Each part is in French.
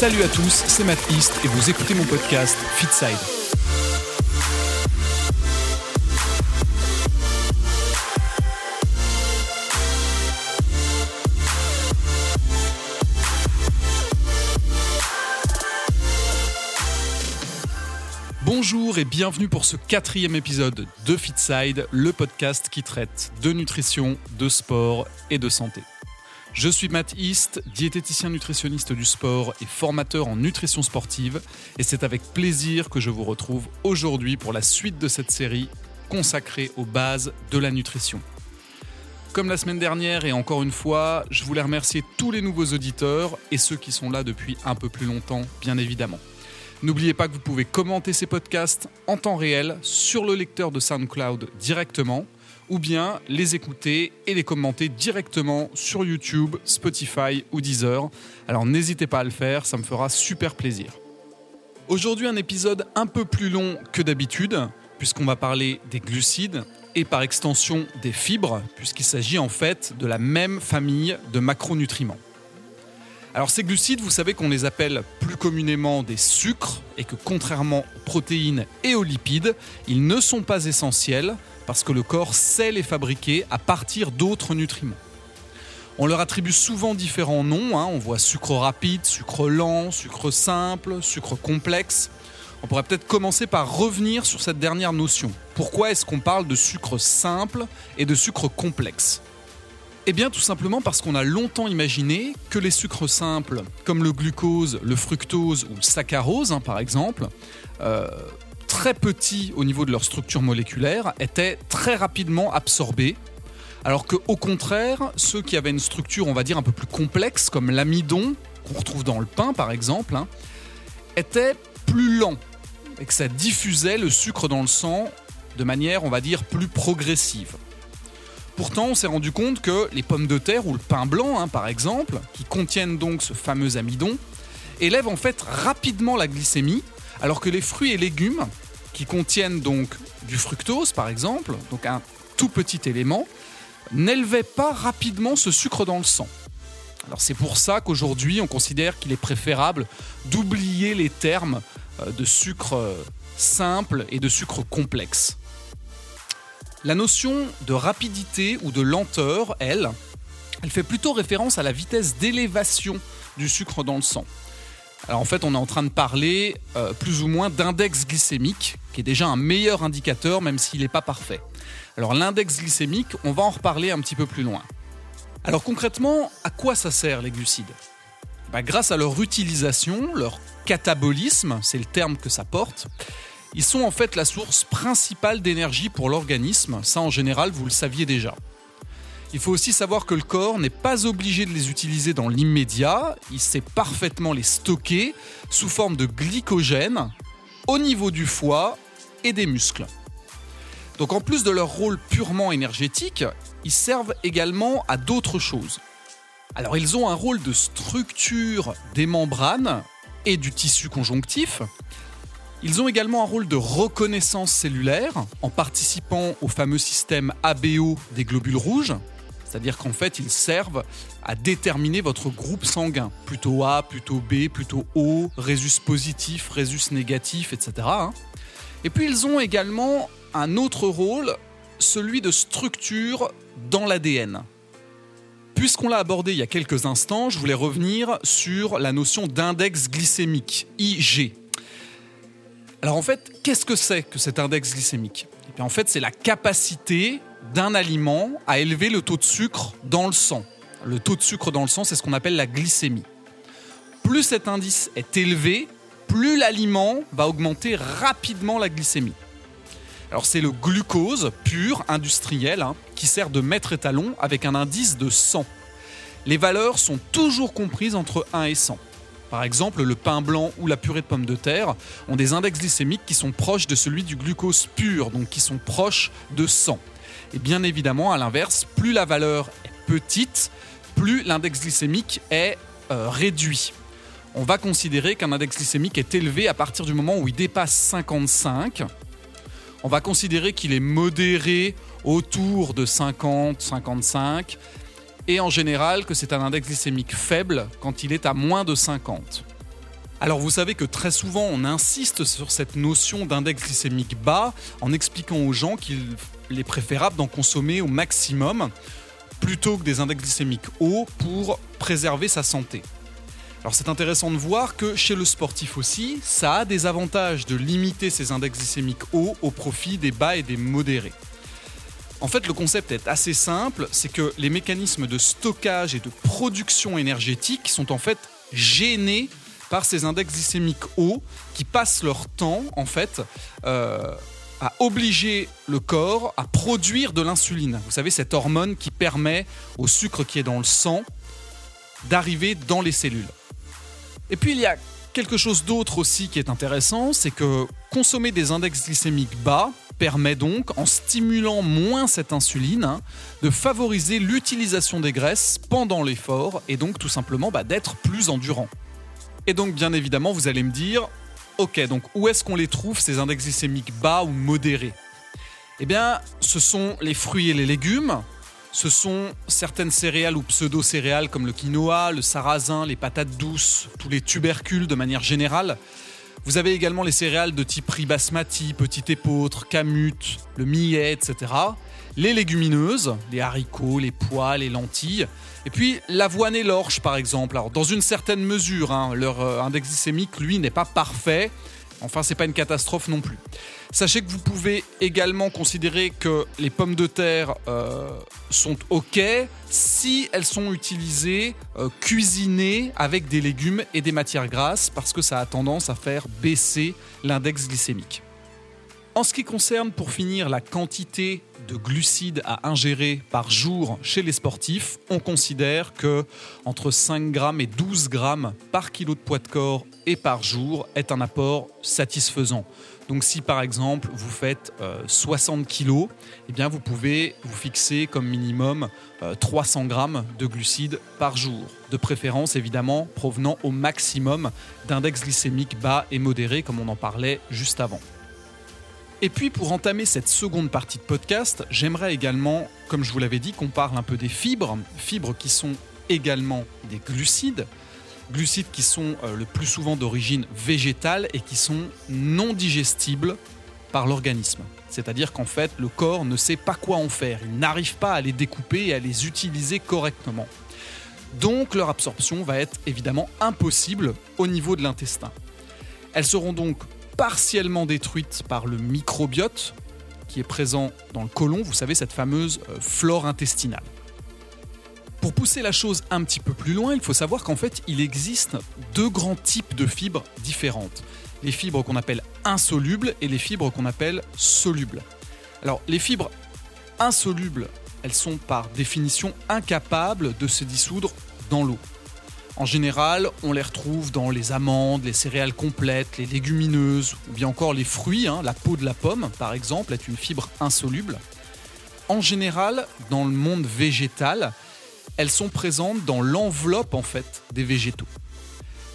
Salut à tous, c'est Matt East et vous écoutez mon podcast Fitside. Bonjour et bienvenue pour ce quatrième épisode de Fitside, le podcast qui traite de nutrition, de sport et de santé. Je suis Matt East, diététicien nutritionniste du sport et formateur en nutrition sportive, et c'est avec plaisir que je vous retrouve aujourd'hui pour la suite de cette série consacrée aux bases de la nutrition. Comme la semaine dernière et encore une fois, je voulais remercier tous les nouveaux auditeurs et ceux qui sont là depuis un peu plus longtemps, bien évidemment. N'oubliez pas que vous pouvez commenter ces podcasts en temps réel sur le lecteur de SoundCloud directement ou bien les écouter et les commenter directement sur YouTube, Spotify ou Deezer. Alors n'hésitez pas à le faire, ça me fera super plaisir. Aujourd'hui un épisode un peu plus long que d'habitude, puisqu'on va parler des glucides et par extension des fibres, puisqu'il s'agit en fait de la même famille de macronutriments. Alors ces glucides, vous savez qu'on les appelle plus communément des sucres et que contrairement aux protéines et aux lipides, ils ne sont pas essentiels parce que le corps sait les fabriquer à partir d'autres nutriments. On leur attribue souvent différents noms, hein. on voit sucre rapide, sucre lent, sucre simple, sucre complexe. On pourrait peut-être commencer par revenir sur cette dernière notion. Pourquoi est-ce qu'on parle de sucre simple et de sucre complexe? Eh bien tout simplement parce qu'on a longtemps imaginé que les sucres simples, comme le glucose, le fructose ou le saccharose hein, par exemple, euh, très petits au niveau de leur structure moléculaire, étaient très rapidement absorbés, alors que au contraire, ceux qui avaient une structure, on va dire, un peu plus complexe, comme l'amidon, qu'on retrouve dans le pain par exemple, hein, étaient plus lents, et que ça diffusait le sucre dans le sang de manière, on va dire, plus progressive. Pourtant, on s'est rendu compte que les pommes de terre ou le pain blanc, hein, par exemple, qui contiennent donc ce fameux amidon, élèvent en fait rapidement la glycémie alors que les fruits et légumes, qui contiennent donc du fructose par exemple, donc un tout petit élément, n'élevaient pas rapidement ce sucre dans le sang. Alors c'est pour ça qu'aujourd'hui on considère qu'il est préférable d'oublier les termes euh, de sucre euh, simple et de sucre complexe. La notion de rapidité ou de lenteur, elle, elle fait plutôt référence à la vitesse d'élévation du sucre dans le sang. Alors en fait, on est en train de parler euh, plus ou moins d'index glycémique, qui est déjà un meilleur indicateur, même s'il n'est pas parfait. Alors l'index glycémique, on va en reparler un petit peu plus loin. Alors concrètement, à quoi ça sert les glucides? Bah, Grâce à leur utilisation, leur catabolisme, c'est le terme que ça porte, ils sont en fait la source principale d'énergie pour l'organisme. Ça en général, vous le saviez déjà. Il faut aussi savoir que le corps n'est pas obligé de les utiliser dans l'immédiat, il sait parfaitement les stocker sous forme de glycogène au niveau du foie et des muscles. Donc en plus de leur rôle purement énergétique, ils servent également à d'autres choses. Alors ils ont un rôle de structure des membranes et du tissu conjonctif. Ils ont également un rôle de reconnaissance cellulaire en participant au fameux système ABO des globules rouges. C'est-à-dire qu'en fait, ils servent à déterminer votre groupe sanguin. Plutôt A, plutôt B, plutôt O, résus positif, résus négatif, etc. Hein. Et puis ils ont également un autre rôle, celui de structure dans l'ADN. Puisqu'on l'a abordé il y a quelques instants, je voulais revenir sur la notion d'index glycémique, IG. Alors en fait, qu'est-ce que c'est que cet index glycémique? Et eh En fait, c'est la capacité d'un aliment à élever le taux de sucre dans le sang. Le taux de sucre dans le sang, c'est ce qu'on appelle la glycémie. Plus cet indice est élevé, plus l'aliment va augmenter rapidement la glycémie. Alors c'est le glucose pur, industriel, hein, qui sert de maître étalon avec un indice de 100. Les valeurs sont toujours comprises entre 1 et 100. Par exemple, le pain blanc ou la purée de pommes de terre ont des index glycémiques qui sont proches de celui du glucose pur, donc qui sont proches de 100. Et bien évidemment, à l'inverse, plus la valeur est petite, plus l'index glycémique est euh, réduit. On va considérer qu'un index glycémique est élevé à partir du moment où il dépasse 55. On va considérer qu'il est modéré autour de 50, 55. Et en général, que c'est un index glycémique faible quand il est à moins de 50. Alors vous savez que très souvent on insiste sur cette notion d'index glycémique bas en expliquant aux gens qu'il est préférable d'en consommer au maximum plutôt que des index glycémiques hauts pour préserver sa santé. Alors c'est intéressant de voir que chez le sportif aussi, ça a des avantages de limiter ces index glycémiques hauts au profit des bas et des modérés. En fait, le concept est assez simple, c'est que les mécanismes de stockage et de production énergétique sont en fait gênés par ces index glycémiques hauts qui passent leur temps en fait euh, à obliger le corps à produire de l'insuline. Vous savez, cette hormone qui permet au sucre qui est dans le sang d'arriver dans les cellules. Et puis il y a quelque chose d'autre aussi qui est intéressant, c'est que consommer des index glycémiques bas permet donc, en stimulant moins cette insuline, hein, de favoriser l'utilisation des graisses pendant l'effort et donc tout simplement bah, d'être plus endurant. Et donc bien évidemment vous allez me dire, ok donc où est-ce qu'on les trouve ces index glycémiques bas ou modérés? Eh bien ce sont les fruits et les légumes, ce sont certaines céréales ou pseudo-céréales comme le quinoa, le sarrasin, les patates douces, tous les tubercules de manière générale. Vous avez également les céréales de type riz basmati, petit épeautre, camut, le millet, etc. Les légumineuses, les haricots, les pois, les lentilles. Et puis l'avoine et l'orge par exemple. Alors dans une certaine mesure, hein, leur euh, index glycémique, lui, n'est pas parfait. Enfin, c'est pas une catastrophe non plus. Sachez que vous pouvez également considérer que les pommes de terre euh, sont ok si elles sont utilisées, euh, cuisinées avec des légumes et des matières grasses, parce que ça a tendance à faire baisser l'index glycémique. En ce qui concerne, pour finir, la quantité de glucides à ingérer par jour chez les sportifs, on considère que entre 5 grammes et 12 grammes par kilo de poids de corps et par jour est un apport satisfaisant. Donc si par exemple vous faites 60 euh, kilos, eh vous pouvez vous fixer comme minimum 300 euh, grammes de glucides par jour. De préférence évidemment provenant au maximum d'index glycémique bas et modéré comme on en parlait juste avant. Et puis pour entamer cette seconde partie de podcast, j'aimerais également, comme je vous l'avais dit, qu'on parle un peu des fibres, fibres qui sont également des glucides, glucides qui sont euh, le plus souvent d'origine végétale et qui sont non digestibles par l'organisme. C'est-à-dire qu'en fait, le corps ne sait pas quoi en faire, il n'arrive pas à les découper et à les utiliser correctement. Donc leur absorption va être évidemment impossible au niveau de l'intestin. Elles seront donc partiellement détruite par le microbiote qui est présent dans le côlon, vous savez, cette fameuse euh, flore intestinale. Pour pousser la chose un petit peu plus loin, il faut savoir qu'en fait, il existe deux grands types de fibres différentes. Les fibres qu'on appelle insolubles et les fibres qu'on appelle solubles. Alors, les fibres insolubles, elles sont par définition incapables de se dissoudre dans l'eau. En général, on les retrouve dans les amandes, les céréales complètes, les légumineuses ou bien encore les fruits. Hein. La peau de la pomme, par exemple, est une fibre insoluble. En général, dans le monde végétal, elles sont présentes dans l'enveloppe en fait des végétaux.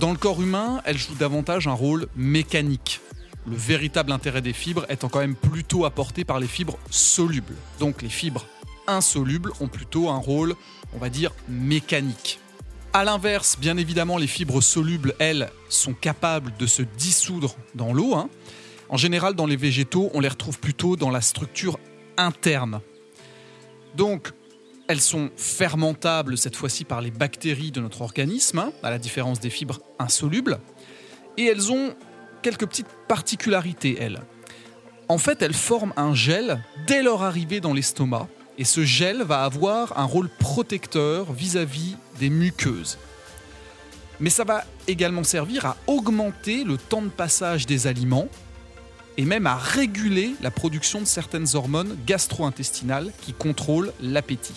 Dans le corps humain, elles jouent davantage un rôle mécanique. Le véritable intérêt des fibres étant quand même plutôt apporté par les fibres solubles. Donc les fibres insolubles ont plutôt un rôle, on va dire, mécanique. A l'inverse, bien évidemment, les fibres solubles, elles, sont capables de se dissoudre dans l'eau. Hein. En général, dans les végétaux, on les retrouve plutôt dans la structure interne. Donc, elles sont fermentables cette fois-ci par les bactéries de notre organisme, hein, à la différence des fibres insolubles. Et elles ont quelques petites particularités, elles. En fait, elles forment un gel dès leur arrivée dans l'estomac et ce gel va avoir un rôle protecteur vis-à-vis des muqueuses. Mais ça va également servir à augmenter le temps de passage des aliments et même à réguler la production de certaines hormones gastro-intestinales qui contrôlent l'appétit.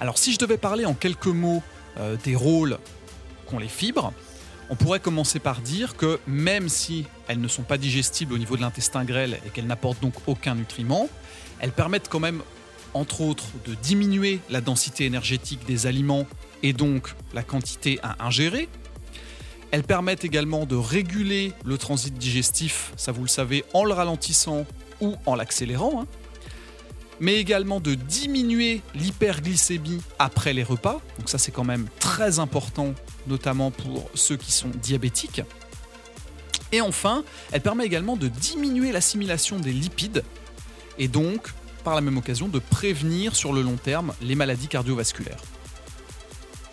Alors si je devais parler en quelques mots euh, des rôles qu'ont les fibres, on pourrait commencer par dire que même si elles ne sont pas digestibles au niveau de l'intestin grêle et qu'elles n'apportent donc aucun nutriment, elles permettent quand même entre autres, de diminuer la densité énergétique des aliments et donc la quantité à ingérer. Elles permettent également de réguler le transit digestif, ça vous le savez, en le ralentissant ou en l'accélérant. Hein. mais également de diminuer l'hyperglycémie après les repas. Donc ça c'est quand même très important, notamment pour ceux qui sont diabétiques. Et enfin, elle permet également de diminuer l'assimilation des lipides et donc, par la même occasion, de prévenir sur le long terme les maladies cardiovasculaires.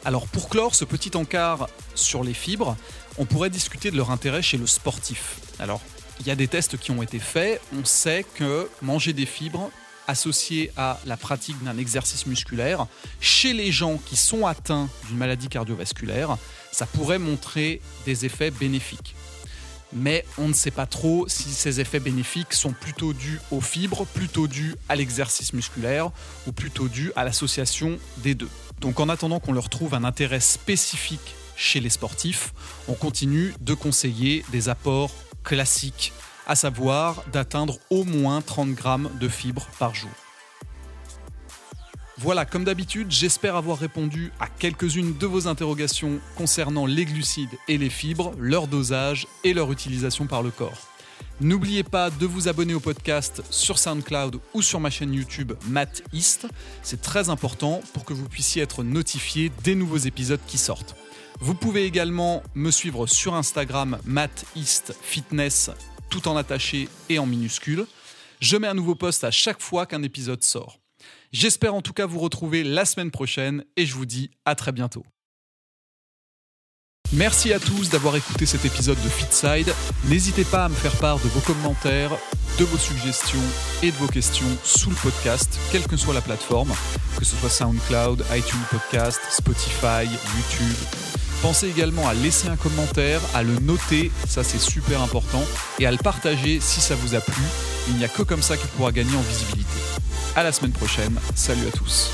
Alors pour clore ce petit encart sur les fibres, on pourrait discuter de leur intérêt chez le sportif. Alors, il y a des tests qui ont été faits, on sait que manger des fibres associé à la pratique d'un exercice musculaire, chez les gens qui sont atteints d'une maladie cardiovasculaire, ça pourrait montrer des effets bénéfiques. Mais on ne sait pas trop si ces effets bénéfiques sont plutôt dus aux fibres, plutôt dus à l'exercice musculaire ou plutôt dus à l'association des deux. Donc en attendant qu'on leur trouve un intérêt spécifique chez les sportifs, on continue de conseiller des apports classiques à savoir d'atteindre au moins 30 grammes de fibres par jour. Voilà, comme d'habitude, j'espère avoir répondu à quelques-unes de vos interrogations concernant les glucides et les fibres, leur dosage et leur utilisation par le corps. N'oubliez pas de vous abonner au podcast sur SoundCloud ou sur ma chaîne YouTube Matt East. C'est très important pour que vous puissiez être notifié des nouveaux épisodes qui sortent. Vous pouvez également me suivre sur Instagram Matt East Fitness tout en attaché et en minuscule. Je mets un nouveau post à chaque fois qu'un épisode sort. J'espère en tout cas vous retrouver la semaine prochaine et je vous dis à très bientôt. Merci à tous d'avoir écouté cet épisode de Fitside. N'hésitez pas à me faire part de vos commentaires, de vos suggestions et de vos questions sous le podcast, quelle que soit la plateforme, que ce soit SoundCloud, iTunes Podcast, Spotify, YouTube. Pensez également à laisser un commentaire, à le noter, ça c'est super important, et à le partager si ça vous a plu. Il n'y a que comme ça qu'il pourra gagner en visibilité. À la semaine prochaine, salut à tous.